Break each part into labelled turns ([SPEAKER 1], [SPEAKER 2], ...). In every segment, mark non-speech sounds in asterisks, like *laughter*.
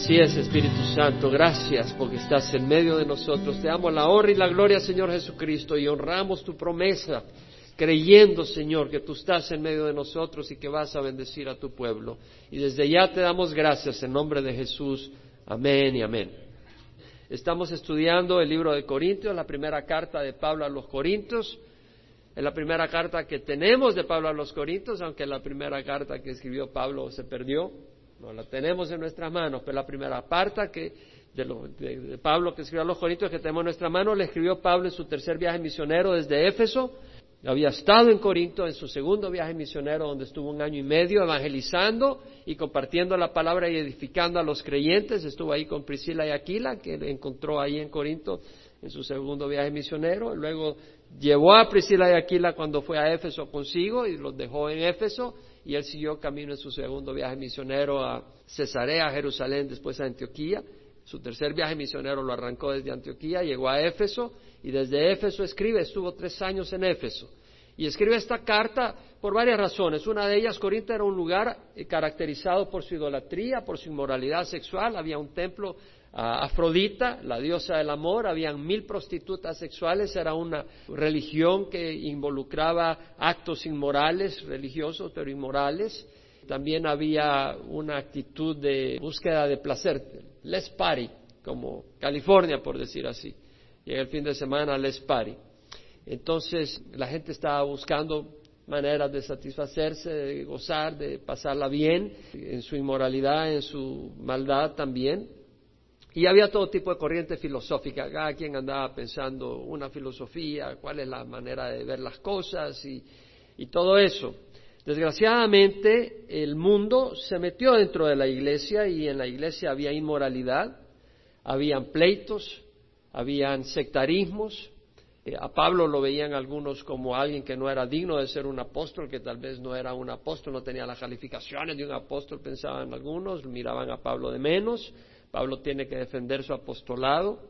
[SPEAKER 1] Así es, Espíritu Santo, gracias porque estás en medio de nosotros. Te damos la honra y la gloria, Señor Jesucristo, y honramos tu promesa, creyendo, Señor, que tú estás en medio de nosotros y que vas a bendecir a tu pueblo. Y desde ya te damos gracias en nombre de Jesús. Amén y amén. Estamos estudiando el libro de Corintios, la primera carta de Pablo a los Corintios. Es la primera carta que tenemos de Pablo a los Corintios, aunque la primera carta que escribió Pablo se perdió. No la tenemos en nuestras manos, pero la primera parte que de, Pablo que escribió a los Corintios que tenemos en nuestras manos, le escribió Pablo en su tercer viaje misionero desde Éfeso. Había estado en Corinto en su segundo viaje misionero, donde estuvo un año y medio evangelizando y compartiendo la palabra y edificando a los creyentes. Estuvo ahí con Priscila y Aquila, que encontró ahí en Corinto en su segundo viaje misionero. Luego llevó a Priscila y Aquila cuando fue a Éfeso consigo y los dejó en Éfeso y él siguió camino en su segundo viaje misionero a Cesarea, a Jerusalén, después a Antioquía. Su tercer viaje misionero lo arrancó desde Antioquía, llegó a Éfeso y desde Éfeso escribe, estuvo tres años en Éfeso. Y escribe esta carta por varias razones. Una de ellas, Corinto era un lugar eh, caracterizado por su idolatría, por su inmoralidad sexual. Había un templo Afrodita, la diosa del amor, habían mil prostitutas sexuales, era una religión que involucraba actos inmorales, religiosos, pero inmorales. También había una actitud de búsqueda de placer, les party, como California, por decir así. Y el fin de semana, les party. Entonces, la gente estaba buscando maneras de satisfacerse, de gozar, de pasarla bien, en su inmoralidad, en su maldad también. Y había todo tipo de corriente filosófica, cada quien andaba pensando una filosofía, cuál es la manera de ver las cosas y, y todo eso. Desgraciadamente, el mundo se metió dentro de la iglesia y en la iglesia había inmoralidad, habían pleitos, habían sectarismos. Eh, a Pablo lo veían algunos como alguien que no era digno de ser un apóstol, que tal vez no era un apóstol, no tenía las calificaciones de un apóstol, pensaban algunos, miraban a Pablo de menos. Pablo tiene que defender su apostolado,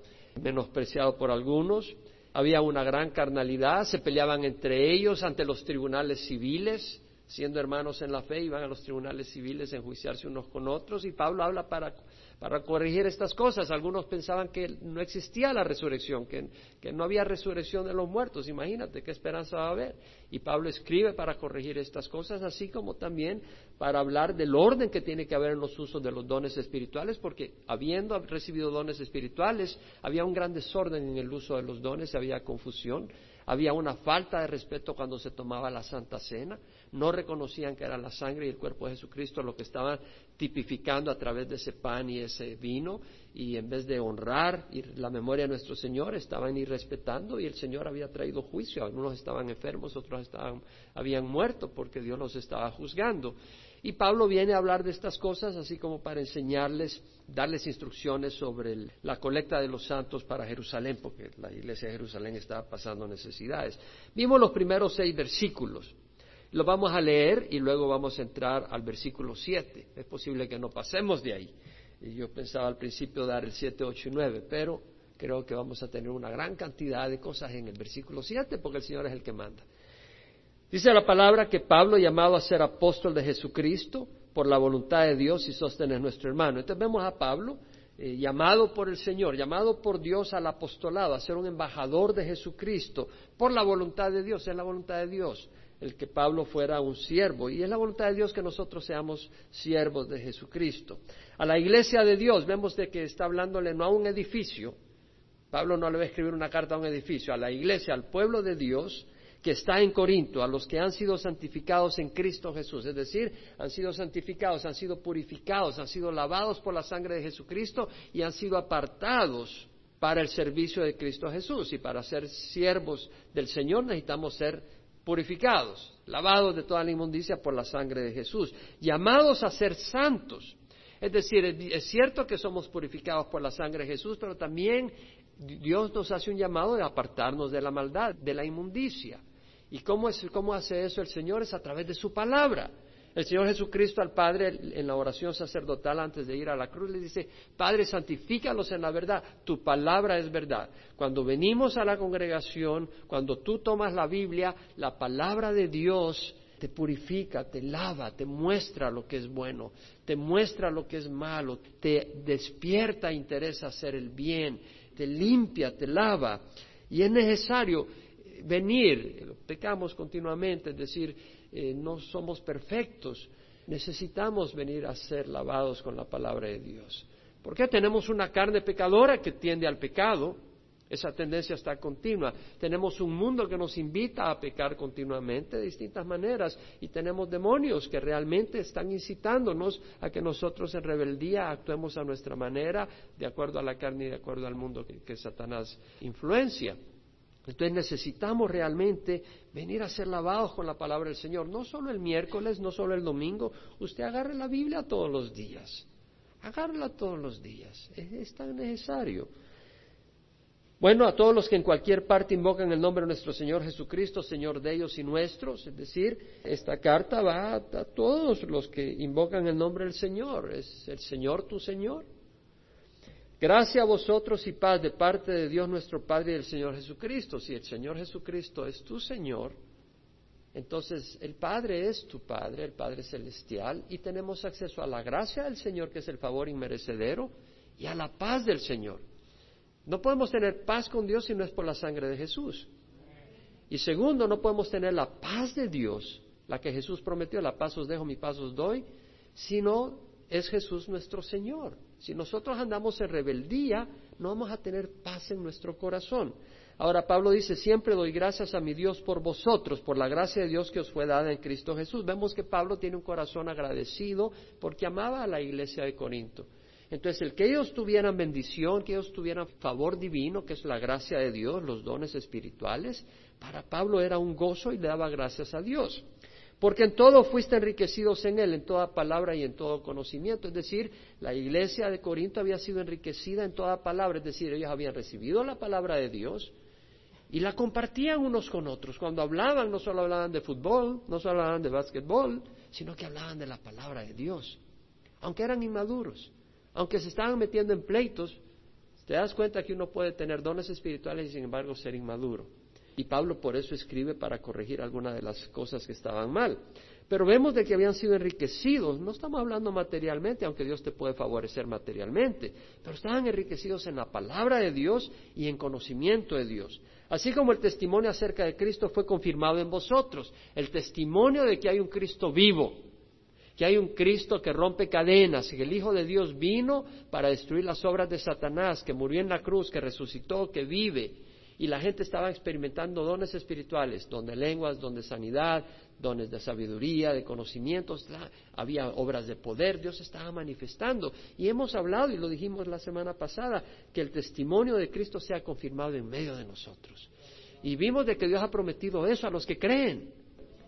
[SPEAKER 1] menospreciado por algunos. Había una gran carnalidad, se peleaban entre ellos ante los tribunales civiles, siendo hermanos en la fe, iban a los tribunales civiles a enjuiciarse unos con otros, y Pablo habla para para corregir estas cosas. Algunos pensaban que no existía la resurrección, que, no había resurrección de los muertos. Imagínate qué esperanza va a haber. Y Pablo escribe para corregir estas cosas, así como también para hablar del orden que tiene que haber en los usos de los dones espirituales, porque habiendo recibido dones espirituales, había un gran desorden en el uso de los dones, había confusión. Había una falta de respeto cuando se tomaba la Santa Cena. No reconocían que era la sangre y el cuerpo de Jesucristo lo que estaban tipificando a través de ese pan y ese vino. Y en vez de honrar la memoria de nuestro Señor, estaban irrespetando y el Señor había traído juicio. Algunos estaban enfermos, otros estaban, habían muerto porque Dios los estaba juzgando. Y Pablo viene a hablar de estas cosas así como para enseñarles, darles instrucciones sobre la colecta de los santos para Jerusalén, porque la iglesia de Jerusalén estaba pasando necesidades. Vimos los primeros seis versículos. Los vamos a leer y luego vamos a entrar al versículo siete. Es posible que no pasemos de ahí. Yo pensaba al principio dar el siete, ocho y nueve, pero creo que vamos a tener una gran cantidad de cosas en el versículo siete, porque el Señor es el que manda. Dice la palabra que Pablo, llamado a ser apóstol de Jesucristo, por la voluntad de Dios y sostener nuestro hermano. Entonces vemos a Pablo eh, llamado por el Señor, llamado por Dios al apostolado, a ser un embajador de Jesucristo, por la voluntad de Dios, es la voluntad de Dios el que Pablo fuera un siervo, y es la voluntad de Dios que nosotros seamos siervos de Jesucristo. A la iglesia de Dios vemos de que está hablándole no a un edificio, Pablo no le va a escribir una carta a un edificio, a la iglesia, al pueblo de Dios, que está en Corinto, a los que han sido santificados en Cristo Jesús, es decir, han sido santificados, han sido purificados, han sido lavados por la sangre de Jesucristo y han sido apartados para el servicio de Cristo Jesús. Y para ser siervos del Señor necesitamos ser purificados, lavados de toda la inmundicia por la sangre de Jesús, llamados a ser santos. Es decir, es cierto que somos purificados por la sangre de Jesús, pero también Dios nos hace un llamado de apartarnos de la maldad, de la inmundicia. ¿Y cómo, es, cómo hace eso el Señor? Es a través de su palabra. El Señor Jesucristo al Padre en la oración sacerdotal antes de ir a la cruz le dice, Padre, santifícalos en la verdad, tu palabra es verdad. Cuando venimos a la congregación, cuando tú tomas la Biblia, la palabra de Dios te purifica, te lava, te muestra lo que es bueno, te muestra lo que es malo, te despierta interés hacer el bien, te limpia, te lava. Y es necesario venir, pecamos continuamente, es decir, eh, no somos perfectos, necesitamos venir a ser lavados con la palabra de Dios. Porque tenemos una carne pecadora que tiende al pecado, esa tendencia está continua. Tenemos un mundo que nos invita a pecar continuamente de distintas maneras y tenemos demonios que realmente están incitándonos a que nosotros en rebeldía actuemos a nuestra manera, de acuerdo a la carne y de acuerdo al mundo que, Satanás influencia. Entonces necesitamos realmente venir a ser lavados con la palabra del Señor, no solo el miércoles, no solo el domingo, usted agarre la Biblia todos los días, agárrela todos los días, es tan necesario. Bueno, a todos los que en cualquier parte invocan el nombre de nuestro Señor Jesucristo, Señor de ellos y nuestros, es decir, esta carta va a, todos los que invocan el nombre del Señor, es el Señor tu Señor. Gracias a vosotros y paz de parte de Dios nuestro Padre y del Señor Jesucristo. Si el Señor Jesucristo es tu Señor, entonces el Padre es tu Padre, el Padre celestial, y tenemos acceso a la gracia del Señor, que es el favor inmerecedero, y a la paz del Señor. No podemos tener paz con Dios si no es por la sangre de Jesús. Y segundo, no podemos tener la paz de Dios, la que Jesús prometió, la paz os dejo, mi paz os doy, si no es Jesús nuestro Señor. Si nosotros andamos en rebeldía, no vamos a tener paz en nuestro corazón. Ahora Pablo dice, siempre doy gracias a mi Dios por vosotros, por la gracia de Dios que os fue dada en Cristo Jesús. Vemos que Pablo tiene un corazón agradecido porque amaba a la iglesia de Corinto. Entonces, el que ellos tuvieran bendición, que ellos tuvieran favor divino, que es la gracia de Dios, los dones espirituales, para Pablo era un gozo y le daba gracias a Dios. Porque en todo fuiste enriquecidos en Él, en toda palabra y en todo conocimiento. Es decir, la iglesia de Corinto había sido enriquecida en toda palabra, es decir, ellos habían recibido la palabra de Dios y la compartían unos con otros. Cuando hablaban, no solo hablaban de fútbol, no solo hablaban de básquetbol, sino que hablaban de la palabra de Dios, aunque eran inmaduros aunque se estaban metiendo en pleitos, te das cuenta que uno puede tener dones espirituales y sin embargo ser inmaduro. Y Pablo por eso escribe para corregir algunas de las cosas que estaban mal. Pero vemos de que habían sido enriquecidos, no estamos hablando materialmente, aunque Dios te puede favorecer materialmente, pero estaban enriquecidos en la palabra de Dios y en conocimiento de Dios. Así como el testimonio acerca de Cristo fue confirmado en vosotros, el testimonio de que hay un Cristo vivo, que hay un Cristo que rompe cadenas, que el Hijo de Dios vino para destruir las obras de Satanás, que murió en la cruz, que resucitó, que vive. Y la gente estaba experimentando dones espirituales, dones de lenguas, dones de sanidad, dones de sabiduría, de conocimientos, había obras de poder, Dios estaba manifestando. Y hemos hablado, y lo dijimos la semana pasada, que el testimonio de Cristo sea confirmado en medio de nosotros. Y vimos de que Dios ha prometido eso a los que creen.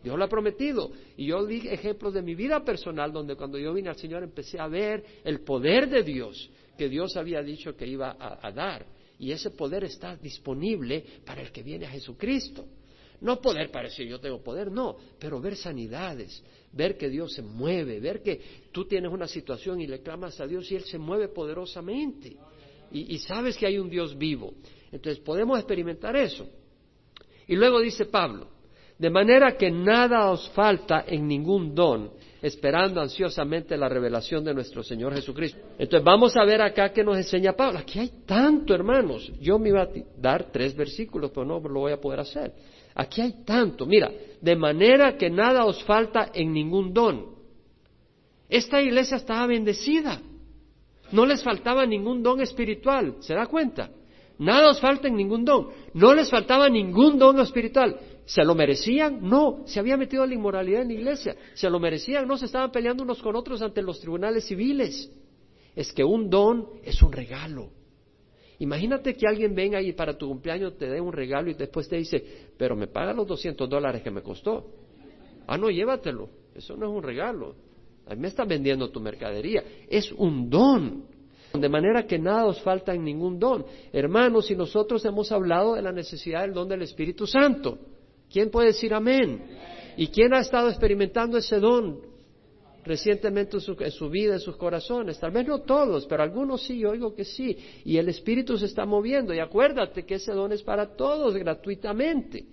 [SPEAKER 1] Dios lo ha prometido. Y yo di ejemplos de mi vida personal donde cuando yo vine al Señor empecé a ver el poder de Dios que Dios había dicho que iba a, dar. Y ese poder está disponible para el que viene a Jesucristo. No poder para yo tengo poder, no, pero ver sanidades, ver que Dios se mueve, ver que tú tienes una situación y le clamas a Dios y Él se mueve poderosamente. y sabes que hay un Dios vivo. Entonces podemos experimentar eso. Y luego dice Pablo, de manera que nada os falta en ningún don, esperando ansiosamente la revelación de nuestro Señor Jesucristo. Entonces vamos a ver acá que nos enseña Pablo. Aquí hay tanto, hermanos. Yo me iba a dar tres versículos, pero no lo voy a poder hacer. Aquí hay tanto. Mira, de manera que nada os falta en ningún don. Esta iglesia estaba bendecida. No les faltaba ningún don espiritual. ¿Se da cuenta? Nada os falta en ningún don. No les faltaba ningún don espiritual. ¿Se lo merecían? No, se había metido la inmoralidad en la iglesia. ¿Se lo merecían? No, se estaban peleando unos con otros ante los tribunales civiles. Es que un don es un regalo. Imagínate que alguien venga y para tu cumpleaños te dé un regalo y después te dice, pero me paga los 200 dólares que me costó. Ah, no, llévatelo. Eso no es un regalo. A mí me están vendiendo tu mercadería. Es un don. De manera que nada os falta en ningún don. Hermanos, si nosotros hemos hablado de la necesidad del don del Espíritu Santo, ¿Quién puede decir amén? ¿Y quién ha estado experimentando ese don recientemente en su, vida, en sus corazones? Tal vez no todos, pero algunos sí, yo oigo que sí. Y el Espíritu se está moviendo. Y acuérdate que ese don es para todos gratuitamente.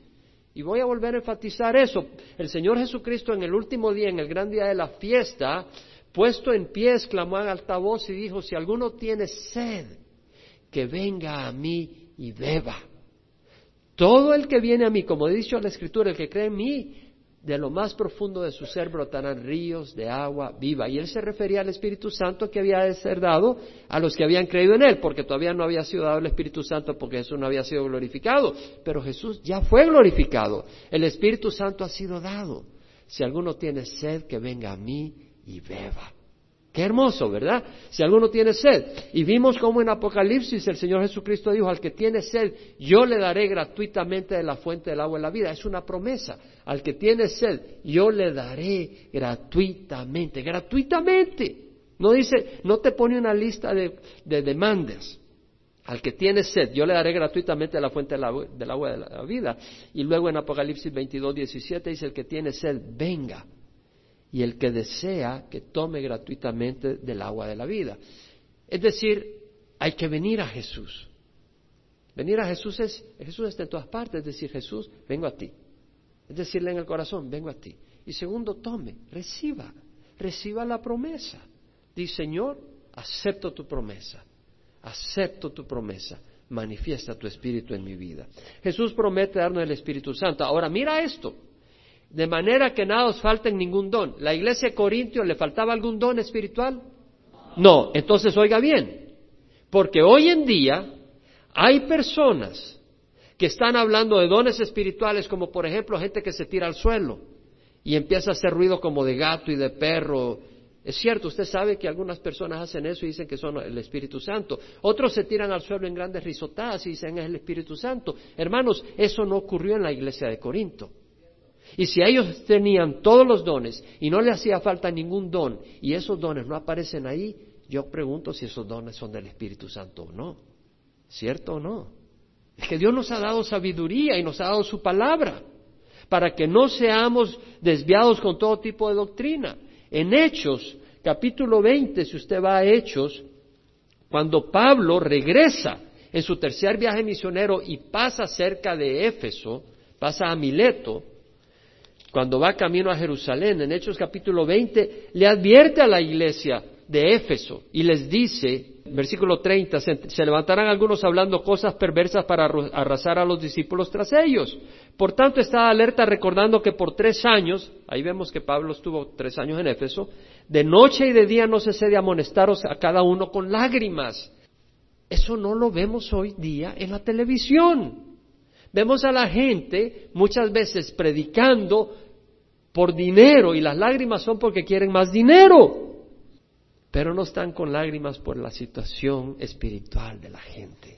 [SPEAKER 1] Y voy a volver a enfatizar eso. El Señor Jesucristo en el último día, en el gran día de la fiesta, puesto en pie, exclamó en alta voz y dijo, si alguno tiene sed, que venga a mí y beba. Todo el que viene a mí, como dicho la Escritura, el que cree en mí, de lo más profundo de su ser brotarán ríos de agua viva. Y él se refería al Espíritu Santo que había de ser dado a los que habían creído en él, porque todavía no había sido dado el Espíritu Santo porque Jesús no había sido glorificado. Pero Jesús ya fue glorificado. El Espíritu Santo ha sido dado. Si alguno tiene sed, que venga a mí y beba. Qué hermoso, ¿verdad? Si alguno tiene sed. Y vimos como en Apocalipsis el Señor Jesucristo dijo, al que tiene sed, yo le daré gratuitamente de la fuente del agua de la vida. Es una promesa. Al que tiene sed, yo le daré gratuitamente, gratuitamente. No dice, no te pone una lista de, demandas. Al que tiene sed, yo le daré gratuitamente la fuente del agua de la vida. Y luego en Apocalipsis 22, 17 dice, el que tiene sed, venga y el que desea que tome gratuitamente del agua de la vida. Es decir, hay que venir a Jesús. Venir a Jesús es, Jesús está en todas partes, es decir, Jesús, vengo a ti. Es decirle en el corazón, vengo a ti. Y segundo, tome, reciba, reciba la promesa. Dice, Señor, acepto tu promesa, acepto tu promesa, manifiesta tu espíritu en mi vida. Jesús promete darnos el Espíritu Santo. Ahora, mira esto, de manera que nada os falte ningún don. ¿La iglesia de Corintio le faltaba algún don espiritual? No, entonces oiga bien, porque hoy en día hay personas que están hablando de dones espirituales como por ejemplo gente que se tira al suelo y empieza a hacer ruido como de gato y de perro. Es cierto, usted sabe que algunas personas hacen eso y dicen que son el Espíritu Santo. Otros se tiran al suelo en grandes risotadas y dicen es el Espíritu Santo. Hermanos, eso no ocurrió en la iglesia de Corinto. Y si ellos tenían todos los dones y no le hacía falta ningún don y esos dones no aparecen ahí, yo pregunto si esos dones son del Espíritu Santo o no. ¿Cierto o no? Es que Dios nos ha dado sabiduría y nos ha dado su palabra para que no seamos desviados con todo tipo de doctrina. En Hechos, capítulo 20, si usted va a Hechos, cuando Pablo regresa en su tercer viaje misionero y pasa cerca de Éfeso, pasa a Mileto, cuando va camino a Jerusalén, en Hechos capítulo 20, le advierte a la iglesia de Éfeso y les dice, versículo 30, se, levantarán algunos hablando cosas perversas para arrasar a los discípulos tras ellos. Por tanto, está alerta recordando que por tres años, ahí vemos que Pablo estuvo tres años en Éfeso, de noche y de día no cese de amonestaros a cada uno con lágrimas. Eso no lo vemos hoy día en la televisión. Vemos a la gente muchas veces predicando por dinero y las lágrimas son porque quieren más dinero, pero no están con lágrimas por la situación espiritual de la gente.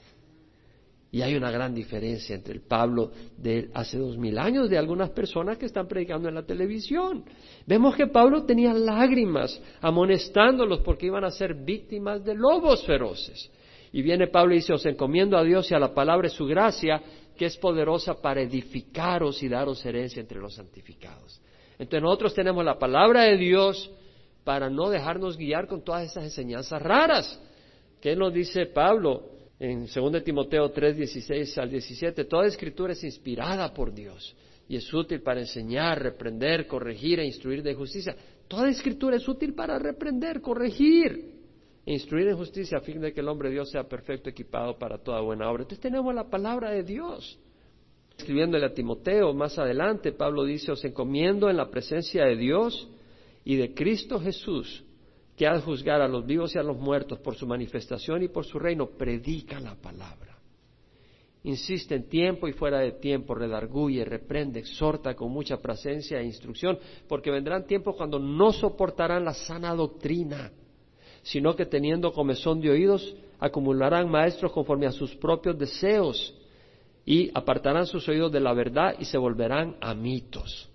[SPEAKER 1] Y hay una gran diferencia entre el Pablo de hace dos mil años de algunas personas que están predicando en la televisión. Vemos que Pablo tenía lágrimas amonestándolos porque iban a ser víctimas de lobos feroces. Y viene Pablo y dice, os encomiendo a Dios y a la palabra de su gracia, que es poderosa para edificaros y daros herencia entre los santificados. Entonces nosotros tenemos la palabra de Dios para no dejarnos guiar con todas esas enseñanzas raras. ¿Qué nos dice Pablo en 2 Timoteo 3, 16 al 17? Toda escritura es inspirada por Dios y es útil para enseñar, reprender, corregir e instruir de justicia. Toda escritura es útil para reprender, corregir instruir en justicia a fin de que el hombre de Dios sea perfecto, equipado para toda buena obra. Entonces tenemos la palabra de Dios. Escribiéndole a Timoteo más adelante, Pablo dice, os encomiendo en la presencia de Dios y de Cristo Jesús, que ha de juzgar a los vivos y a los muertos por su manifestación y por su reino, predica la palabra. Insiste en tiempo y fuera de tiempo, redarguye, reprende, exhorta con mucha presencia e instrucción, porque vendrán tiempos cuando no soportarán la sana doctrina sino que teniendo comezón de oídos, acumularán maestros conforme a sus propios deseos y apartarán sus oídos de la verdad y se volverán a mitos.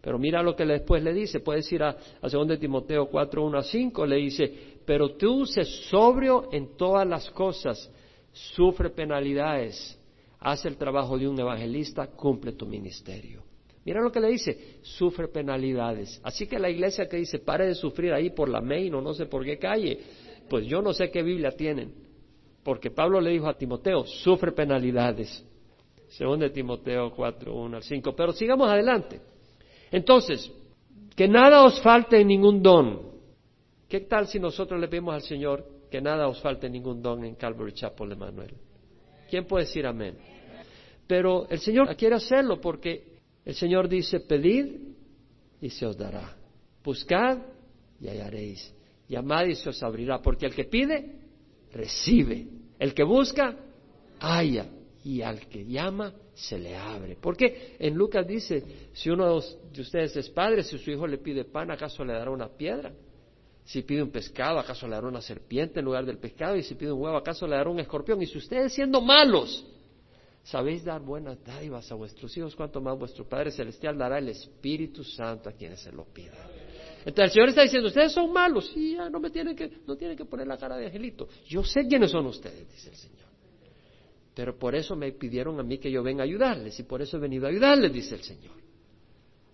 [SPEAKER 1] Pero mira lo que después le dice, puedes ir a, a 2 Timoteo 4, 1 a 5, le dice, pero tú sé sobrio en todas las cosas, sufre penalidades, haz el trabajo de un evangelista, cumple tu ministerio. Mira lo que le dice, sufre penalidades. Así que la iglesia que dice, pare de sufrir ahí por la main o no sé por qué calle, pues yo no sé qué Biblia tienen. Porque Pablo le dijo a Timoteo, sufre penalidades. Según de Timoteo 4, 1 al 5. Pero sigamos adelante. Entonces, que nada os falte en ningún don. ¿Qué tal si nosotros le pedimos al Señor que nada os falte ningún don en Calvary Chapel de Manuel? ¿Quién puede decir amén? Pero el Señor quiere hacerlo porque el Señor dice, pedid y se os dará. Buscad y hallaréis. Llamad y se os abrirá. Porque el que pide, recibe. El que busca, halla. Y al que llama, se le abre. Porque en Lucas dice, si uno de ustedes es padre, si su hijo le pide pan, ¿acaso le dará una piedra? Si pide un pescado, ¿acaso le dará una serpiente en lugar del pescado? Y si pide un huevo, ¿acaso le dará un escorpión? Y si ustedes siendo malos, sabéis dar buenas dádivas a vuestros hijos, cuanto más vuestro Padre Celestial dará el Espíritu Santo a quienes se lo pidan. Entonces el Señor está diciendo, ustedes son malos, y ya no me tienen que, no tienen que poner la cara de angelito. Yo sé quiénes son ustedes, dice el Señor. Pero por eso me pidieron a mí que yo venga a ayudarles, y por eso he venido a ayudarles, dice el Señor.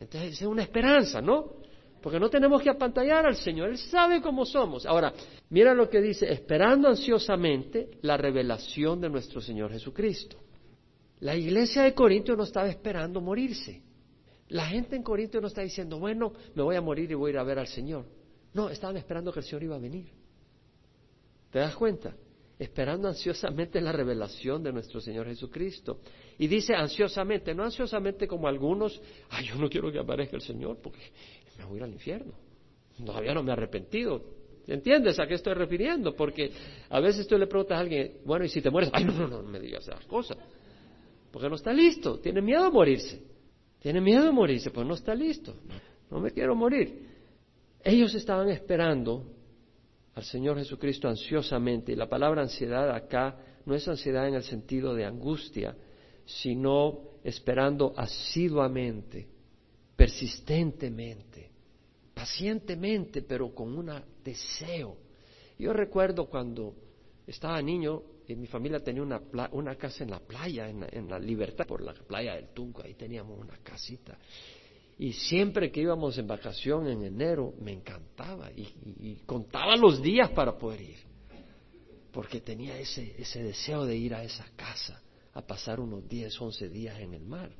[SPEAKER 1] Entonces es una esperanza, ¿no? Porque no tenemos que apantallar al Señor, Él sabe cómo somos. Ahora, mira lo que dice, esperando ansiosamente la revelación de nuestro Señor Jesucristo. La iglesia de Corinto no estaba esperando morirse. La gente en Corinto no está diciendo, bueno, me voy a morir y voy a ir a ver al Señor. No, estaban esperando que el Señor iba a venir. ¿Te das cuenta? Esperando ansiosamente la revelación de nuestro Señor Jesucristo. Y dice ansiosamente, no ansiosamente como algunos, ay, yo no quiero que aparezca el Señor porque me voy a ir al infierno. Todavía no me he arrepentido. ¿Entiendes a qué estoy refiriendo? Porque a veces tú le preguntas a alguien, bueno, ¿y si te mueres? Ay, no, no, no, no me digas esas cosas. Porque no está listo, tiene miedo a morirse. Tiene miedo a morirse, pues no está listo. No me quiero morir. Ellos estaban esperando al Señor Jesucristo ansiosamente. Y la palabra ansiedad acá no es ansiedad en el sentido de angustia, sino esperando asiduamente, persistentemente, pacientemente, pero con un deseo. Yo recuerdo cuando estaba niño, y mi familia tenía una, una casa en la playa, en la, Libertad, por la playa del Tunco, ahí teníamos una casita. Y siempre que íbamos en vacación en enero, me encantaba y, contaba los días para poder ir, porque tenía ese, ese deseo de ir a esa casa, a pasar unos 10, 11 días en el mar.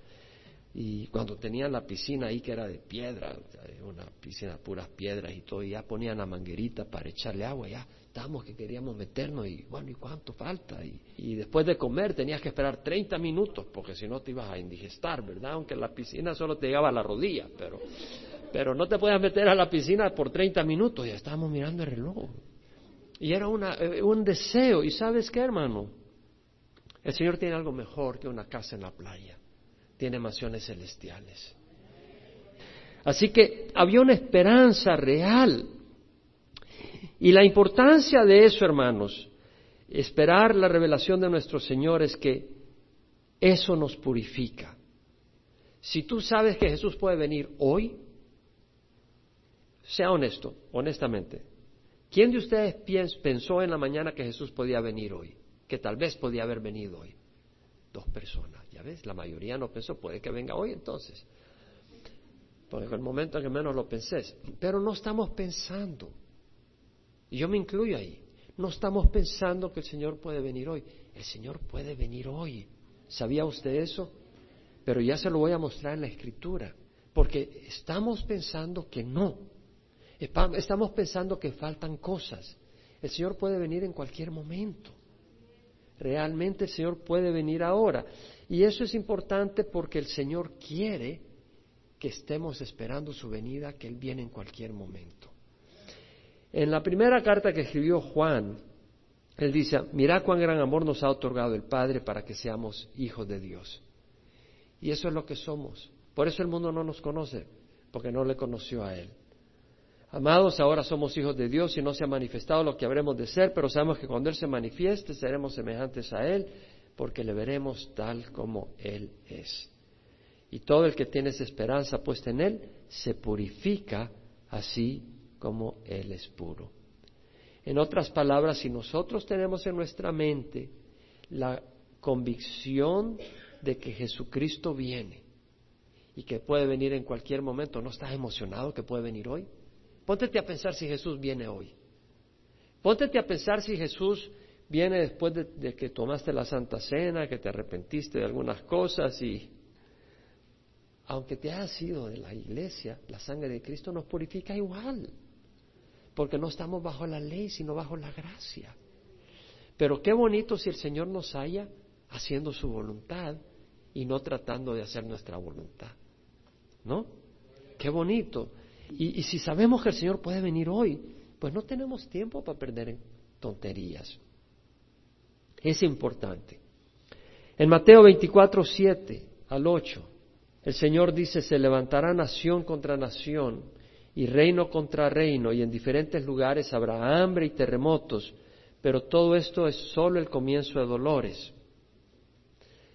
[SPEAKER 1] Y cuando tenían la piscina ahí que era de piedra, una piscina de puras piedras y todo, y ya ponían la manguerita para echarle agua, ya estábamos que queríamos meternos y bueno, ¿y cuánto falta? Y, después de comer tenías que esperar 30 minutos porque si no te ibas a indigestar, ¿verdad? Aunque la piscina solo te llegaba a la rodilla, pero, pero no te podías meter a la piscina por 30 minutos, ya estábamos mirando el reloj. Y era una, eh, un deseo, y ¿sabes qué, hermano? El Señor tiene algo mejor que una casa en la playa tiene mansiones celestiales. Así que había una esperanza real. Y la importancia de eso, hermanos, esperar la revelación de nuestro Señor es que eso nos purifica. Si tú sabes que Jesús puede venir hoy, sea honesto, honestamente. ¿Quién de ustedes pensó en la mañana que Jesús podía venir hoy? Que tal vez podía haber venido hoy. Dos personas. Ya ves, la mayoría no pensó, puede que venga hoy entonces. Porque el momento en que menos lo pensé. Pero no estamos pensando. Y yo me incluyo ahí. No estamos pensando que el Señor puede venir hoy. El Señor puede venir hoy. ¿Sabía usted eso? Pero ya se lo voy a mostrar en la Escritura. Porque estamos pensando que no. Estamos pensando que faltan cosas. El Señor puede venir en cualquier momento. Realmente el Señor puede venir ahora. Y eso es importante porque el Señor quiere que estemos esperando su venida, que Él viene en cualquier momento. En la primera carta que escribió Juan, Él dice, mira cuán gran amor nos ha otorgado el Padre para que seamos hijos de Dios. Y eso es lo que somos. Por eso el mundo no nos conoce, porque no le conoció a Él. Amados, ahora somos hijos de Dios y no se ha manifestado lo que habremos de ser, pero sabemos que cuando Él se manifieste seremos semejantes a Él porque le veremos tal como Él es. Y todo el que tiene esa esperanza puesta en Él se purifica así como Él es puro. En otras palabras, si nosotros tenemos en nuestra mente la convicción de que Jesucristo viene y que puede venir en cualquier momento, ¿no estás emocionado que puede venir hoy? Póntete a pensar si Jesús viene hoy. Póntete a pensar si Jesús viene después de, que tomaste la Santa Cena, que te arrepentiste de algunas cosas y aunque te hayas sido de la iglesia, la sangre de Cristo nos purifica igual, porque no estamos bajo la ley, sino bajo la gracia. Pero qué bonito si el Señor nos haya haciendo su voluntad y no tratando de hacer nuestra voluntad. ¿No? Qué bonito. Y si sabemos que el Señor puede venir hoy, pues no tenemos tiempo para perder en tonterías. Es importante. En Mateo 24, 7 al 8, el Señor dice, se levantará nación contra nación y reino contra reino, y en diferentes lugares habrá hambre y terremotos, pero todo esto es solo el comienzo de dolores.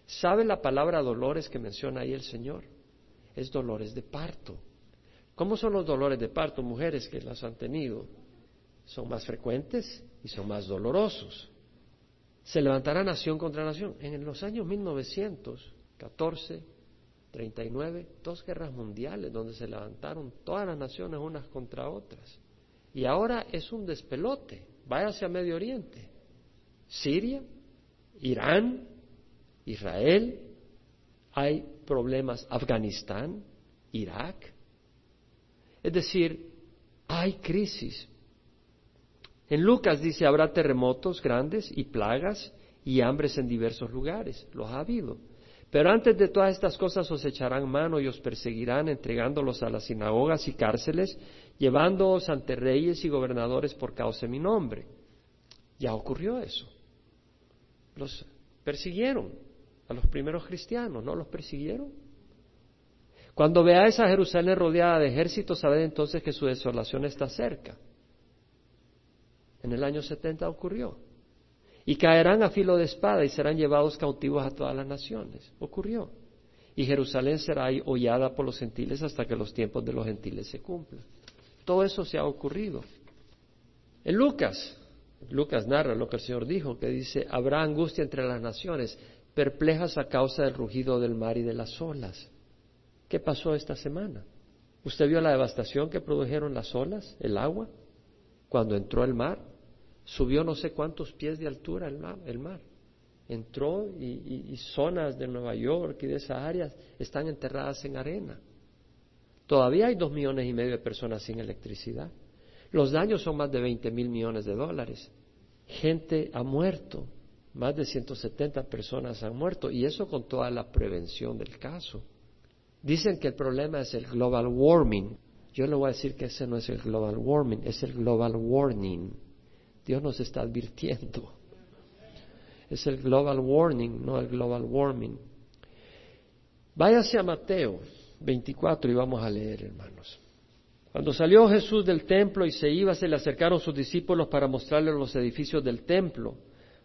[SPEAKER 1] ¿Sabe la palabra dolores que menciona ahí el Señor? Es dolores de parto. ¿Cómo son los dolores de parto, mujeres que las han tenido? Son más frecuentes y son más dolorosos se levantará nación contra nación. En los años 1914, 39, dos guerras mundiales donde se levantaron todas las naciones unas contra otras. Y ahora es un despelote. Váyase a Medio Oriente. Siria, Irán, Israel, hay problemas Afganistán, Irak. Es decir, hay crisis en Lucas dice, habrá terremotos grandes y plagas y hambres en diversos lugares. Los ha habido. Pero antes de todas estas cosas os echarán mano y os perseguirán, entregándolos a las sinagogas y cárceles, llevándoos ante reyes y gobernadores por causa de mi nombre. Ya ocurrió eso. Los persiguieron a los primeros cristianos, ¿no los persiguieron? Cuando veáis a Jerusalén rodeada de ejércitos, sabed entonces que su desolación está cerca. En el año 70 ocurrió. Y caerán a filo de espada y serán llevados cautivos a todas las naciones. Ocurrió. Y Jerusalén será hollada por los gentiles hasta que los tiempos de los gentiles se cumplan. Todo eso se ha ocurrido. En Lucas, Lucas narra lo que el Señor dijo, que dice, habrá angustia entre las naciones, perplejas a causa del rugido del mar y de las olas. ¿Qué pasó esta semana? ¿Usted vio la devastación que produjeron las olas, el agua, cuando entró el mar? Subió no sé cuántos pies de altura el mar. El mar. Entró y, zonas de Nueva York y de esas áreas están enterradas en arena. Todavía hay dos millones y medio de personas sin electricidad. Los daños son más de 20 mil millones de dólares. Gente ha muerto, más de 170 personas han muerto, y eso con toda la prevención del caso. Dicen que el problema es el global warming. Yo le voy a decir que ese no es el global warming, es el global warning. Dios nos está advirtiendo. Es el global warning, no el global warming. Váyase a Mateo 24 y vamos a leer, hermanos. Cuando salió Jesús del templo y se iba, se le acercaron sus discípulos para mostrarle los edificios del templo.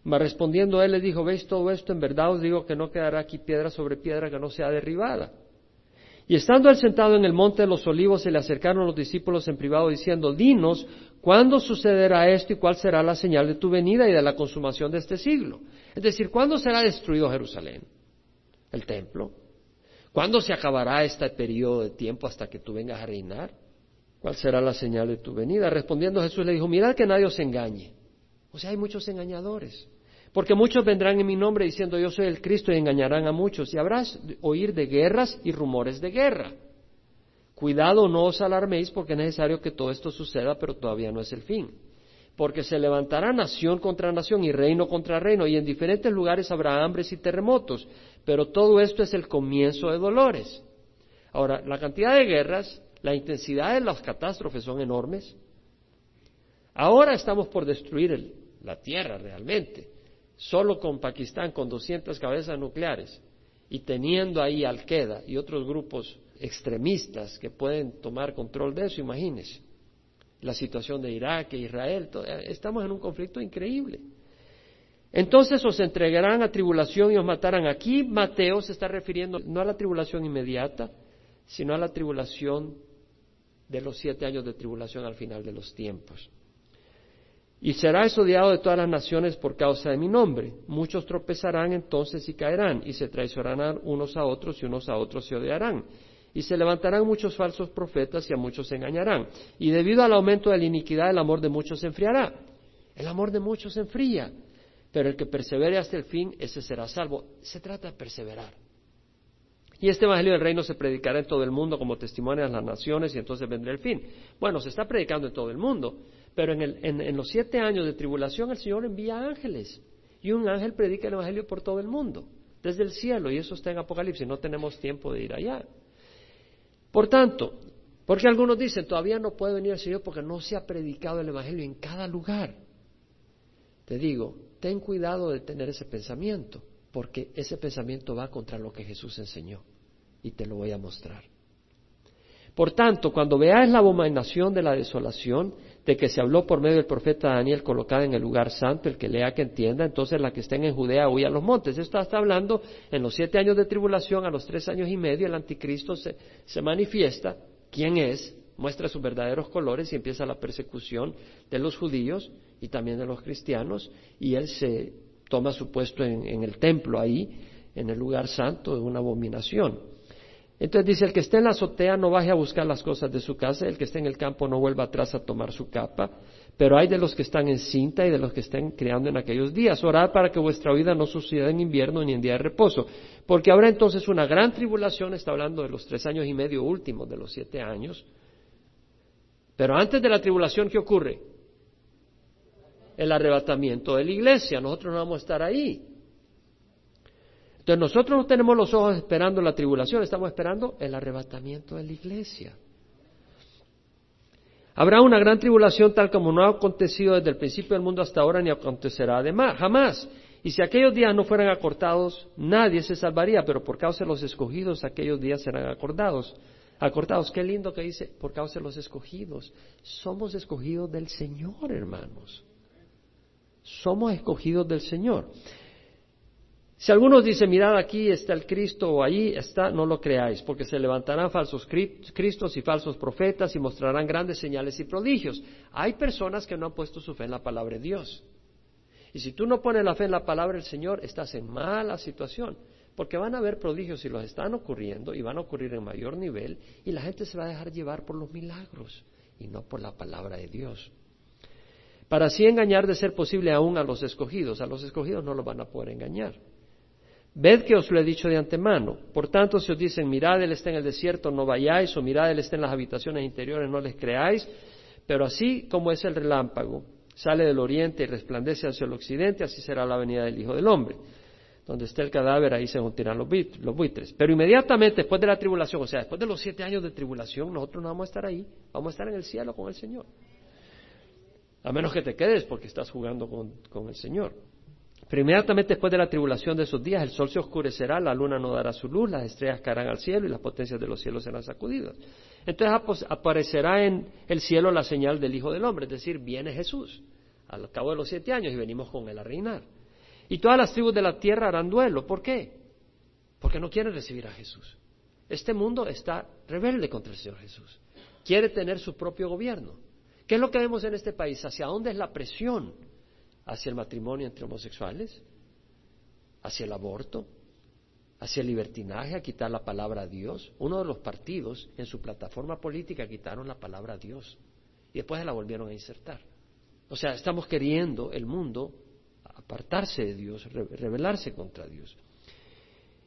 [SPEAKER 1] Mas respondiendo él le dijo, ¿veis todo esto? En verdad os digo que no quedará aquí piedra sobre piedra que no sea derribada. Y estando él sentado en el monte de los olivos, se le acercaron los discípulos en privado diciendo, dinos, ¿cuándo sucederá esto y cuál será la señal de tu venida y de la consumación de este siglo? Es decir, ¿cuándo será destruido Jerusalén? El templo. ¿Cuándo se acabará este periodo de tiempo hasta que tú vengas a reinar? ¿Cuál será la señal de tu venida? Respondiendo Jesús le dijo, mirad que nadie os engañe. O sea, hay muchos engañadores. Porque muchos vendrán en mi nombre diciendo yo soy el Cristo y engañarán a muchos. Y habrás oír de guerras y rumores de guerra. Cuidado, no os alarméis porque es necesario que todo esto suceda, pero todavía no es el fin. Porque se levantará nación contra nación y reino contra reino, y en diferentes lugares habrá hambres y terremotos, pero todo esto es el comienzo de dolores. Ahora, la cantidad de guerras, la intensidad de las catástrofes son enormes. Ahora estamos por destruir la tierra realmente solo con Pakistán, con 200 cabezas nucleares, y teniendo ahí Al-Qaeda y otros grupos extremistas que pueden tomar control de eso, imagínense. La situación de Irak e Israel, estamos en un conflicto increíble. Entonces os entregarán a tribulación y os matarán. Aquí Mateo se está refiriendo no a la tribulación inmediata, sino a la tribulación de los siete años de tribulación al final de los tiempos. Y será odiado de todas las naciones por causa de mi nombre. Muchos tropezarán entonces y caerán, y se traicionarán unos a otros y unos a otros se odiarán. Y se levantarán muchos falsos profetas y a muchos se engañarán. Y debido al aumento de la iniquidad, el amor de muchos se enfriará. El amor de muchos se enfría. pero el que persevere hasta el fin, ese será salvo. Se trata de perseverar. Y este Evangelio del Reino se predicará en todo el mundo como testimonio a las naciones y entonces vendrá el fin. Bueno, se está predicando en todo el mundo, pero en, los siete años de tribulación el Señor envía ángeles y un ángel predica el Evangelio por todo el mundo, desde el cielo, y eso está en Apocalipsis, no tenemos tiempo de ir allá. Por tanto, porque algunos dicen, todavía no puede venir el Señor porque no se ha predicado el Evangelio en cada lugar. Te digo, ten cuidado de tener ese pensamiento porque ese pensamiento va contra lo que Jesús enseñó y te lo voy a mostrar. Por tanto, cuando veáis la abominación de la desolación, de que se habló por medio del profeta Daniel colocada en el lugar santo, el que lea que entienda, entonces la que estén en Judea huya a los montes. Esto está hablando en los siete años de tribulación, a los tres años y medio, el anticristo se, se manifiesta, quién es, muestra sus verdaderos colores y empieza la persecución de los judíos y también de los cristianos, y él se toma su puesto en, el templo ahí, en el lugar santo, es una abominación. Entonces dice, el que esté en la azotea no baje a buscar las cosas de su casa, el que esté en el campo no vuelva atrás a tomar su capa, pero hay de los que están en cinta y de los que estén criando en aquellos días. Orad para que vuestra vida no suceda en invierno ni en día de reposo, porque habrá entonces una gran tribulación, está hablando de los tres años y medio últimos, de los siete años. Pero antes de la tribulación, ¿qué ocurre? el arrebatamiento de la iglesia. Nosotros no vamos a estar ahí. Entonces nosotros no tenemos los ojos esperando la tribulación, estamos esperando el arrebatamiento de la iglesia. Habrá una gran tribulación tal como no ha acontecido desde el principio del mundo hasta ahora ni acontecerá además, jamás. Y si aquellos días no fueran acortados, nadie se salvaría, pero por causa de los escogidos aquellos días serán acordados. Acortados, qué lindo que dice, por causa de los escogidos. Somos escogidos del Señor, hermanos. Somos escogidos del Señor. Si algunos dicen, mirad aquí está el Cristo o allí está, no lo creáis, porque se levantarán falsos cristos y falsos profetas y mostrarán grandes señales y prodigios. Hay personas que no han puesto su fe en la palabra de Dios. Y si tú no pones la fe en la palabra del Señor, estás en mala situación, porque van a haber prodigios y los están ocurriendo y van a ocurrir en mayor nivel y la gente se va a dejar llevar por los milagros y no por la palabra de Dios para así engañar de ser posible aún a los escogidos. A los escogidos no los van a poder engañar. Ved que os lo he dicho de antemano. Por tanto, si os dicen, mirad, él está en el desierto, no vayáis, o mirad, él está en las habitaciones interiores, no les creáis. Pero así como es el relámpago, sale del oriente y resplandece hacia el occidente, así será la venida del Hijo del Hombre. Donde esté el cadáver, ahí se juntarán los buitres. Pero inmediatamente después de la tribulación, o sea, después de los siete años de tribulación, nosotros no vamos a estar ahí, vamos a estar en el cielo con el Señor. A menos que te quedes porque estás jugando con, el Señor. Pero inmediatamente después de la tribulación de esos días, el sol se oscurecerá, la luna no dará su luz, las estrellas caerán al cielo y las potencias de los cielos serán sacudidas. Entonces aparecerá en el cielo la señal del Hijo del Hombre, es decir, viene Jesús al cabo de los siete años y venimos con él a reinar. Y todas las tribus de la tierra harán duelo. ¿Por qué? Porque no quieren recibir a Jesús. Este mundo está rebelde contra el Señor Jesús. Quiere tener su propio gobierno. ¿Qué es lo que vemos en este país? ¿Hacia dónde es la presión? ¿Hacia el matrimonio entre homosexuales? ¿Hacia el aborto? ¿Hacia el libertinaje? ¿A quitar la palabra a Dios? Uno de los partidos en su plataforma política quitaron la palabra a Dios y después la volvieron a insertar. O sea, estamos queriendo el mundo apartarse de Dios, rebelarse contra Dios.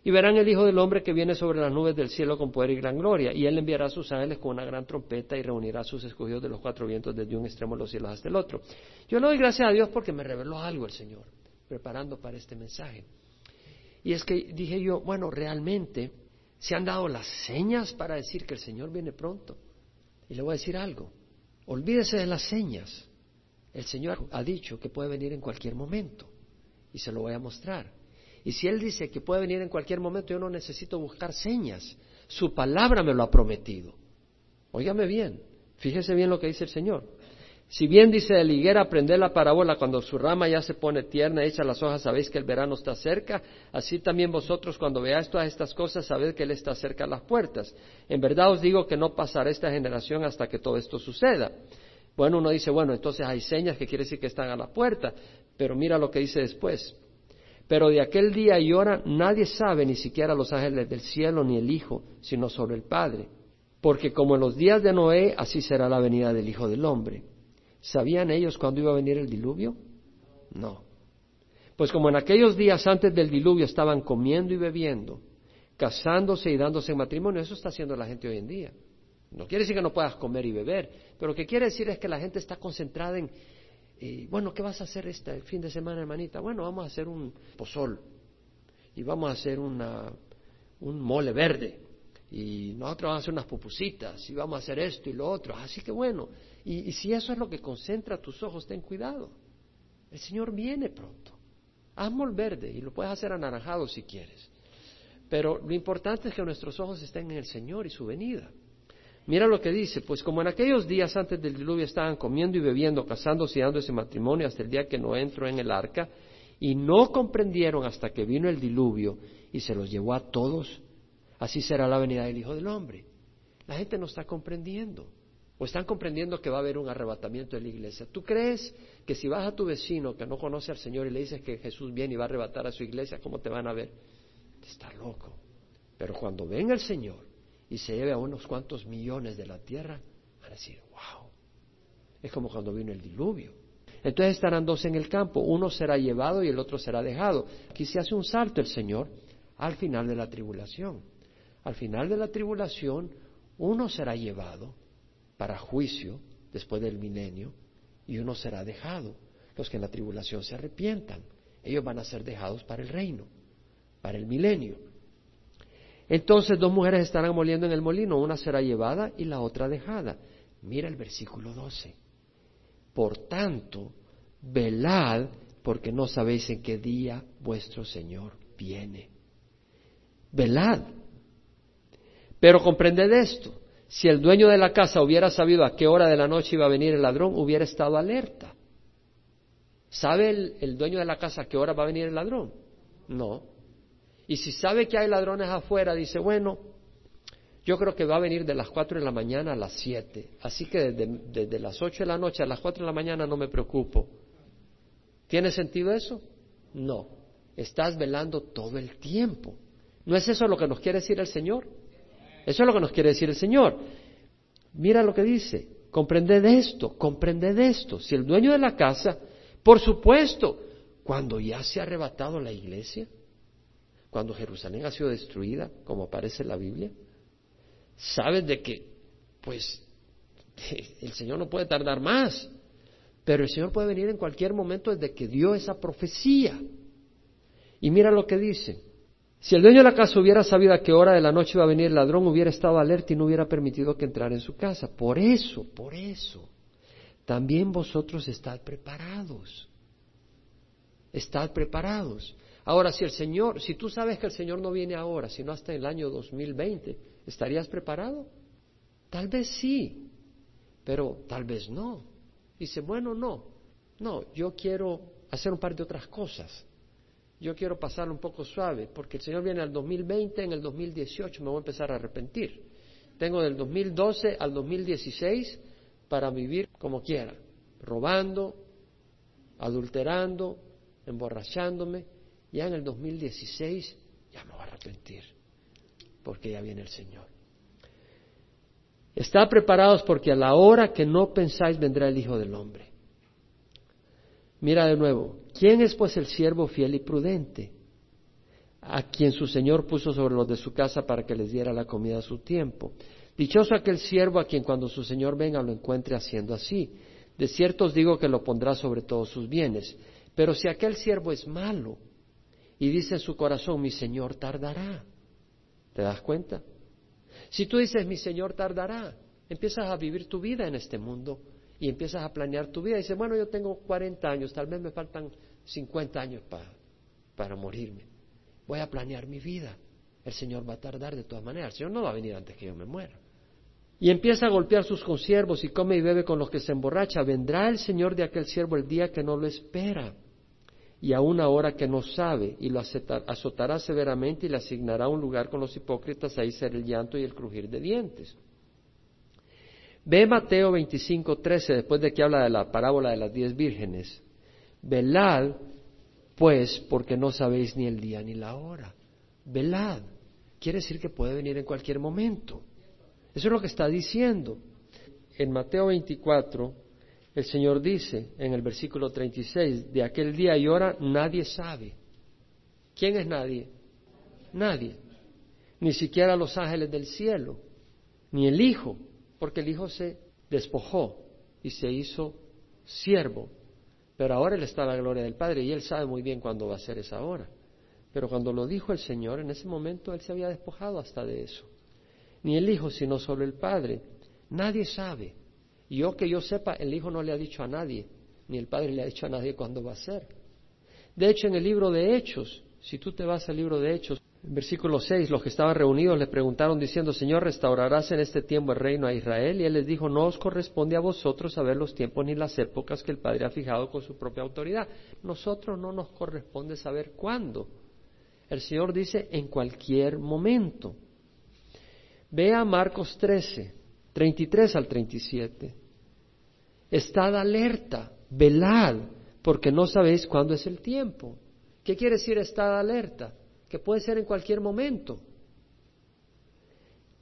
[SPEAKER 1] Y verán el Hijo del Hombre que viene sobre las nubes del cielo con poder y gran gloria. Y él enviará a sus ángeles con una gran trompeta y reunirá a sus escogidos de los cuatro vientos desde un extremo de los cielos hasta el otro. Yo le doy gracias a Dios porque me reveló algo el Señor, preparando para este mensaje. Y es que dije yo, bueno, realmente se han dado las señas para decir que el Señor viene pronto. Y le voy a decir algo, olvídese de las señas. El Señor ha dicho que puede venir en cualquier momento. Y se lo voy a mostrar. Y si Él dice que puede venir en cualquier momento, yo no necesito buscar señas. Su palabra me lo ha prometido. Óigame bien, fíjese bien lo que dice el Señor. Si bien dice de higuera, aprended la parábola, cuando su rama ya se pone tierna, echa las hojas, sabéis que el verano está cerca, así también vosotros cuando veáis todas estas cosas, sabed que Él está cerca a las puertas. En verdad os digo que no pasará esta generación hasta que todo esto suceda. Bueno, uno dice, bueno, entonces hay señas que quiere decir que están a la puerta, pero mira lo que dice después. Pero de aquel día y hora nadie sabe, ni siquiera los ángeles del cielo ni el Hijo, sino sobre el Padre. Porque como en los días de Noé, así será la venida del Hijo del Hombre. ¿Sabían ellos cuándo iba a venir el diluvio? No. Pues como en aquellos días antes del diluvio estaban comiendo y bebiendo, casándose y dándose en matrimonio, eso está haciendo la gente hoy en día. No quiere decir que no puedas comer y beber, pero lo que quiere decir es que la gente está concentrada en, eh, bueno, ¿qué vas a hacer este fin de semana, hermanita? Bueno, vamos a hacer un pozol y vamos a hacer una, un mole verde y nosotros vamos a hacer unas pupusitas y vamos a hacer esto y lo otro. Así que bueno, y, y si eso es lo que concentra tus ojos, ten cuidado. El Señor viene pronto. Hazmo el verde y lo puedes hacer anaranjado si quieres. Pero lo importante es que nuestros ojos estén en el Señor y su venida. Mira lo que dice, pues como en aquellos días antes del diluvio estaban comiendo y bebiendo, casándose y dándose matrimonio hasta el día que no entró en el arca, y no comprendieron hasta que vino el diluvio y se los llevó a todos, así será la venida del Hijo del Hombre. La gente no está comprendiendo, o están comprendiendo que va a haber un arrebatamiento de la iglesia. ¿Tú crees que si vas a tu vecino que no conoce al Señor y le dices que Jesús viene y va a arrebatar a su iglesia, ¿cómo te van a ver? Está loco. Pero cuando venga el Señor y se lleve a unos cuantos millones de la tierra, van a decir, wow. Es como cuando vino el diluvio. Entonces estarán dos en el campo, uno será llevado y el otro será dejado. Aquí se hace un salto el Señor al final de la tribulación. Al final de la tribulación, uno será llevado para juicio después del milenio y uno será dejado. Los que en la tribulación se arrepientan, ellos van a ser dejados para el reino para el milenio. Entonces dos mujeres estarán moliendo en el molino, una será llevada y la otra dejada. Mira el versículo 12. Por tanto, velad porque no sabéis en qué día vuestro Señor viene. Velad. Pero comprended esto, si el dueño de la casa hubiera sabido a qué hora de la noche iba a venir el ladrón, hubiera estado alerta. ¿Sabe el, dueño de la casa a qué hora va a venir el ladrón? No. Y si sabe que hay ladrones afuera, dice, bueno, yo creo que va a venir de las cuatro de la mañana a las siete. Así que desde, las ocho de la noche a las cuatro de la mañana no me preocupo. ¿Tiene sentido eso? No. Estás velando todo el tiempo. ¿No es eso lo que nos quiere decir el Señor? Eso es lo que nos quiere decir el Señor. Mira lo que dice. Comprended esto, comprended esto. Si el dueño de la casa, por supuesto, cuando ya se ha arrebatado la iglesia, cuando Jerusalén ha sido destruida, como aparece en la Biblia, sabes de que, pues, *laughs* el Señor no puede tardar más, pero el Señor puede venir en cualquier momento desde que dio esa profecía. Y mira lo que dice. Si el dueño de la casa hubiera sabido a qué hora de la noche iba a venir el ladrón, hubiera estado alerta y no hubiera permitido que entrara en su casa. Por eso, por eso, también vosotros estad preparados. Estad preparados. Ahora, si el Señor, si tú sabes que el Señor no viene ahora, sino hasta el año 2020, ¿estarías preparado? Tal vez sí, pero tal vez no. Dice, bueno, no, no, yo quiero hacer un par de otras cosas. Yo quiero pasar un poco suave, porque el Señor viene al 2020, en el 2018 me voy a empezar a arrepentir. Tengo del 2012 al 2016 para vivir como quiera, robando, adulterando, emborrachándome, ya en el 2016 ya me voy a arrepentir, porque ya viene el Señor. Está preparados porque a la hora que no pensáis vendrá el Hijo del Hombre. Mira de nuevo, ¿quién es pues el siervo fiel y prudente? A quien su Señor puso sobre los de su casa para que les diera la comida a su tiempo. Dichoso aquel siervo a quien cuando su Señor venga lo encuentre haciendo así. De cierto os digo que lo pondrá sobre todos sus bienes. Pero si aquel siervo es malo, y dice en su corazón, mi Señor tardará. ¿Te das cuenta? Si tú dices, mi Señor tardará, empiezas a vivir tu vida en este mundo y empiezas a planear tu vida. Dices, bueno, yo tengo 40 años, tal vez me faltan 50 años para, para morirme. Voy a planear mi vida. El Señor va a tardar de todas maneras. El Señor no va a venir antes que yo me muera. Y empieza a golpear sus consiervos y come y bebe con los que se emborracha. Vendrá el Señor de aquel siervo el día que no lo espera y a una hora que no sabe, y lo azotará severamente y le asignará un lugar con los hipócritas, ahí será el llanto y el crujir de dientes. Ve Mateo 25, 13, después de que habla de la parábola de las diez vírgenes. Velad, pues, porque no sabéis ni el día ni la hora. Velad. Quiere decir que puede venir en cualquier momento. Eso es lo que está diciendo. En Mateo 24, El Señor dice en el versículo 36, de aquel día y hora nadie sabe. ¿Quién es nadie? Nadie. Ni siquiera los ángeles del cielo, ni el Hijo, porque el Hijo se despojó y se hizo siervo. Pero ahora Él está a la gloria del Padre y Él sabe muy bien cuándo va a ser esa hora. Pero cuando lo dijo el Señor, en ese momento Él se había despojado hasta de eso. Ni el Hijo, sino solo el Padre. Nadie sabe. Yo que yo sepa, el Hijo no le ha dicho a nadie, ni el Padre le ha dicho a nadie cuándo va a ser. De hecho, en el libro de Hechos, si tú te vas al libro de Hechos, en versículo 6, los que estaban reunidos le preguntaron diciendo, Señor, ¿restaurarás en este tiempo el reino a Israel? Y él les dijo, no os corresponde a vosotros saber los tiempos ni las épocas que el Padre ha fijado con su propia autoridad. Nosotros no nos corresponde saber cuándo. El Señor dice, en cualquier momento. Vea Marcos 13, 33 al 37. Estad alerta, velad, porque no sabéis cuándo es el tiempo. ¿Qué quiere decir estad alerta? Que puede ser en cualquier momento.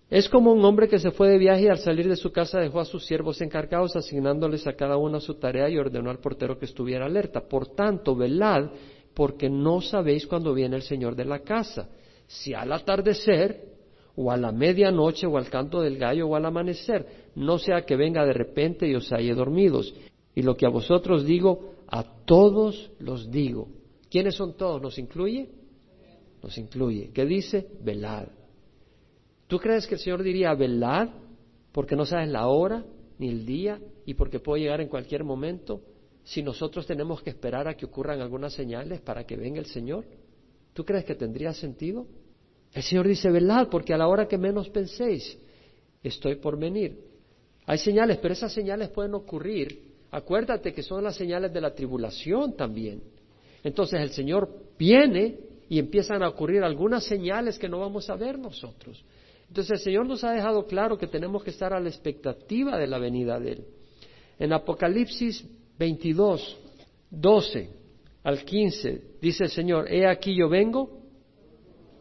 [SPEAKER 1] Es como un hombre que se fue de viaje y al salir de su casa dejó a sus siervos encargados, asignándoles a cada uno su tarea y ordenó al portero que estuviera alerta. Por tanto, velad, porque no sabéis cuándo viene el Señor de la casa, si al atardecer, o a la medianoche, o al canto del gallo, o al amanecer, no sea que venga de repente y os halle dormidos. Y lo que a vosotros digo, a todos los digo. ¿Quiénes son todos? ¿Nos incluye? Nos incluye. ¿Qué dice? Velad. ¿Tú crees que el Señor diría velad porque no sabes la hora ni el día y porque puede llegar en cualquier momento? Si nosotros tenemos que esperar a que ocurran algunas señales para que venga el Señor, ¿tú crees que tendría sentido? El Señor dice velad porque a la hora que menos penséis, estoy por venir. Hay señales, pero esas señales pueden ocurrir. Acuérdate que son las señales de la tribulación también. Entonces el Señor viene y empiezan a ocurrir algunas señales que no vamos a ver nosotros. Entonces el Señor nos ha dejado claro que tenemos que estar a la expectativa de la venida de Él. En Apocalipsis 22, 12 al 15 dice el Señor, he aquí yo vengo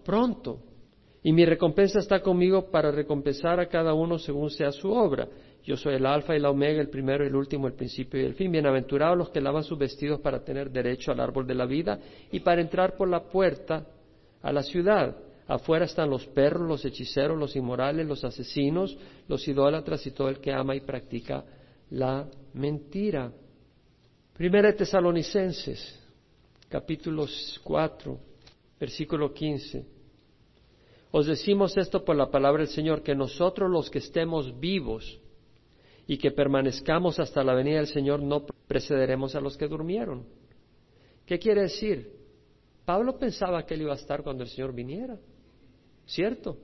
[SPEAKER 1] pronto y mi recompensa está conmigo para recompensar a cada uno según sea su obra. Yo soy el alfa y la omega, el primero y el último, el principio y el fin. Bienaventurados los que lavan sus vestidos para tener derecho al árbol de la vida y para entrar por la puerta a la ciudad. Afuera están los perros, los hechiceros, los inmorales, los asesinos, los idólatras y todo el que ama y practica la mentira. Primera de Tesalonicenses, capítulo 4, versículo 15. Os decimos esto por la palabra del Señor, que nosotros los que estemos vivos y que permanezcamos hasta la venida del Señor, no precederemos a los que durmieron. ¿Qué quiere decir? Pablo pensaba que él iba a estar cuando el Señor viniera, ¿cierto?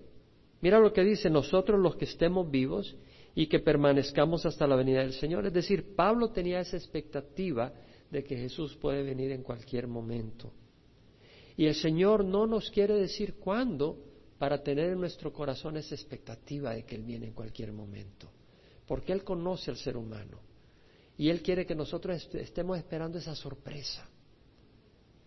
[SPEAKER 1] Mira lo que dice, nosotros los que estemos vivos y que permanezcamos hasta la venida del Señor. Es decir, Pablo tenía esa expectativa de que Jesús puede venir en cualquier momento. Y el Señor no nos quiere decir cuándo para tener en nuestro corazón esa expectativa de que Él viene en cualquier momento porque Él conoce al ser humano y Él quiere que nosotros estemos esperando esa sorpresa,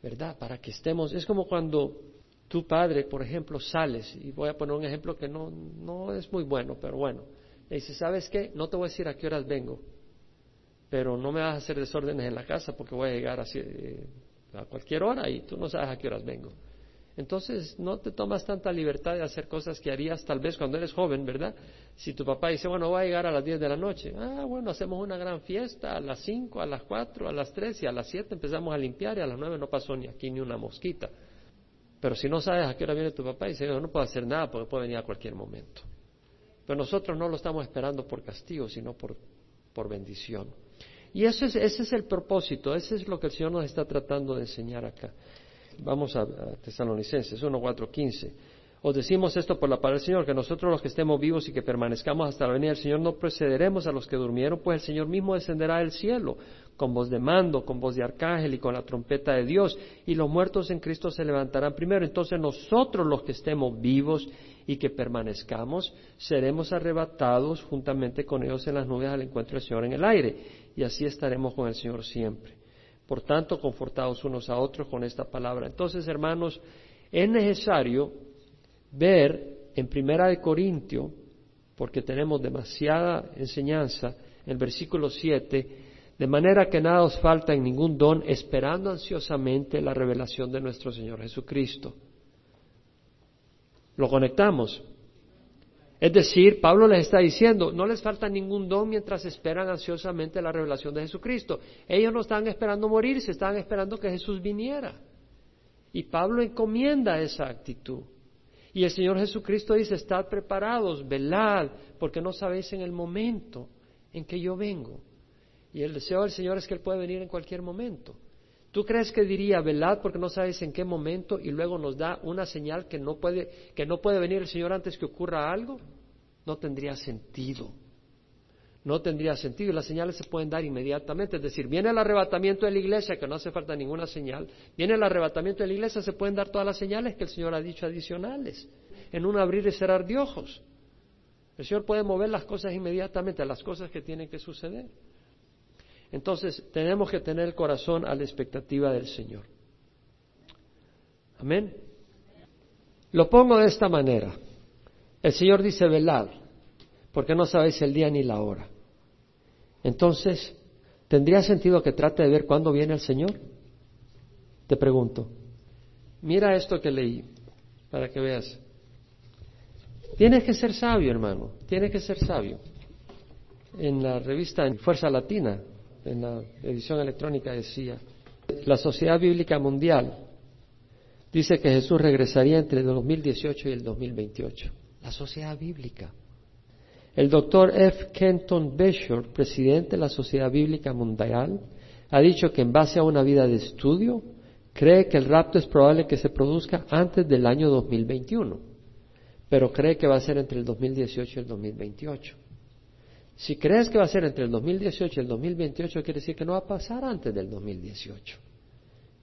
[SPEAKER 1] ¿verdad? Para que estemos, es como cuando tu padre, por ejemplo, sales, y voy a poner un ejemplo que no, no es muy bueno, pero bueno, le dice, ¿sabes qué? No te voy a decir a qué horas vengo, pero no me vas a hacer desórdenes en la casa porque voy a llegar así, eh, a cualquier hora y tú no sabes a qué horas vengo. Entonces no te tomas tanta libertad de hacer cosas que harías tal vez cuando eres joven, ¿verdad? Si tu papá dice, bueno, voy a llegar a las 10 de la noche, ah, bueno, hacemos una gran fiesta a las 5, a las 4, a las 3 y a las 7 empezamos a limpiar y a las 9 no pasó ni aquí ni una mosquita. Pero si no sabes a qué hora viene tu papá, dice, no, no puedo hacer nada porque puede venir a cualquier momento. Pero nosotros no lo estamos esperando por castigo, sino por, por bendición. Y ese es, ese es el propósito, ese es lo que el Señor nos está tratando de enseñar acá. Vamos a, Tesalonicenses 1, 4, 15. Os decimos esto por la palabra del Señor, que nosotros los que estemos vivos y que permanezcamos hasta la venida del Señor no precederemos a los que durmieron, pues el Señor mismo descenderá del cielo con voz de mando, con voz de arcángel y con la trompeta de Dios, y los muertos en Cristo se levantarán primero. Entonces nosotros los que estemos vivos y que permanezcamos, seremos arrebatados juntamente con ellos en las nubes al encuentro del Señor en el aire, y así estaremos con el Señor siempre. Por tanto, confortados unos a otros con esta palabra. Entonces, hermanos, es necesario ver en Primera de Corintio, porque tenemos demasiada enseñanza, en el versículo 7, De manera que nada os falta en ningún don, esperando ansiosamente la revelación de nuestro Señor Jesucristo. ¿Lo conectamos? Es decir, Pablo les está diciendo, no les falta ningún don mientras esperan ansiosamente la revelación de Jesucristo. Ellos no están esperando morir, se están esperando que Jesús viniera. Y Pablo encomienda esa actitud. Y el Señor Jesucristo dice, estad preparados, velad, porque no sabéis en el momento en que yo vengo. Y el deseo del Señor es que Él puede venir en cualquier momento. ¿Tú crees que diría, velad porque no sabes en qué momento y luego nos da una señal que no puede, que no puede venir el Señor antes que ocurra algo? No tendría sentido. No tendría sentido y las señales se pueden dar inmediatamente. Es decir, viene el arrebatamiento de la iglesia, que no hace falta ninguna señal. Viene el arrebatamiento de la iglesia, se pueden dar todas las señales que el Señor ha dicho adicionales. En un abrir y cerrar de ojos. El Señor puede mover las cosas inmediatamente, las cosas que tienen que suceder. Entonces, tenemos que tener el corazón a la expectativa del Señor. Amén. Lo pongo de esta manera. El Señor dice, velad, porque no sabéis el día ni la hora. Entonces, ¿tendría sentido que trate de ver cuándo viene el Señor? Te pregunto. Mira esto que leí, para que veas. Tienes que ser sabio, hermano, tienes que ser sabio. En la revista Fuerza Latina en la edición electrónica decía, la Sociedad Bíblica Mundial dice que Jesús regresaría entre el 2018 y el 2028. La Sociedad Bíblica. El doctor F. Kenton Bishop, presidente de la Sociedad Bíblica Mundial, ha dicho que en base a una vida de estudio, cree que el rapto es probable que se produzca antes del año 2021, pero cree que va a ser entre el 2018 y el 2028. Si crees que va a ser entre el 2018 y el 2028, quiere decir que no va a pasar antes del 2018.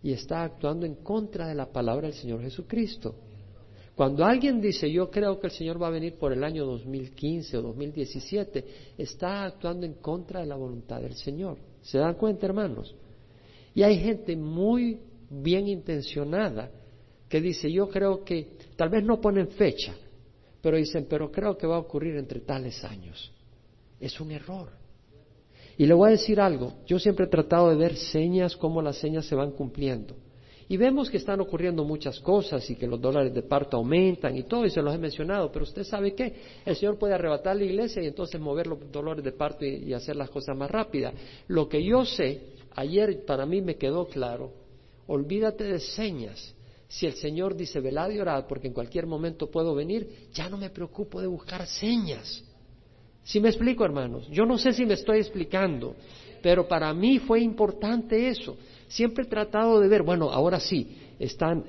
[SPEAKER 1] Y está actuando en contra de la palabra del Señor Jesucristo. Cuando alguien dice, yo creo que el Señor va a venir por el año 2015 o 2017, está actuando en contra de la voluntad del Señor. ¿Se dan cuenta, hermanos? Y hay gente muy bien intencionada que dice, yo creo que, tal vez no ponen fecha, pero dicen, pero creo que va a ocurrir entre tales años. Es un error. Y le voy a decir algo, yo siempre he tratado de ver señas, cómo las señas se van cumpliendo. Y vemos que están ocurriendo muchas cosas y que los dólares de parto aumentan y todo, y se los he mencionado, pero usted sabe que el Señor puede arrebatar la iglesia y entonces mover los dólares de parto y, hacer las cosas más rápidas. Lo que yo sé, ayer para mí me quedó claro, olvídate de señas. Si el Señor dice, velad y orad, porque en cualquier momento puedo venir, ya no me preocupo de buscar señas. Si me explico, hermanos, yo no sé si me estoy explicando, pero para mí fue importante eso. Siempre he tratado de ver, bueno, ahora sí, están,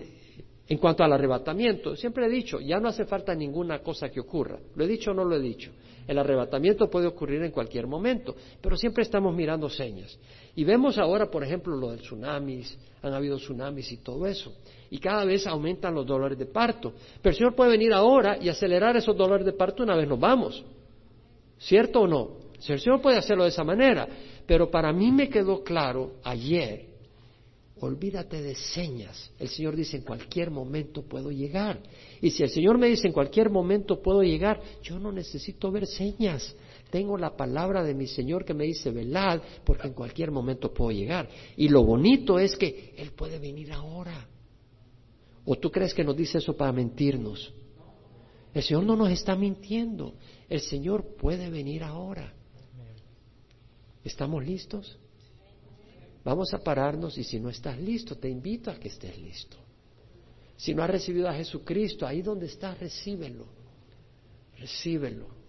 [SPEAKER 1] en cuanto al arrebatamiento, siempre he dicho, ya no hace falta ninguna cosa que ocurra. ¿Lo he dicho o no lo he dicho? El arrebatamiento puede ocurrir en cualquier momento, pero siempre estamos mirando señas. Y vemos ahora, por ejemplo, lo del tsunamis, han habido tsunamis y todo eso. Y cada vez aumentan los dolores de parto. Pero el Señor puede venir ahora y acelerar esos dolores de parto una vez nos vamos. ¿Cierto o no? El Señor puede hacerlo de esa manera, pero para mí me quedó claro ayer, olvídate de señas. El Señor dice, en cualquier momento puedo llegar. Y si el Señor me dice, en cualquier momento puedo llegar, yo no necesito ver señas. Tengo la palabra de mi Señor que me dice, velad, porque en cualquier momento puedo llegar. Y lo bonito es que Él puede venir ahora. ¿O tú crees que nos dice eso para mentirnos? El Señor no nos está mintiendo. El Señor puede venir ahora. ¿Estamos listos? Vamos a pararnos y si no estás listo, te invito a que estés listo. Si no has recibido a Jesucristo, ahí donde estás, recíbelo. Recíbelo.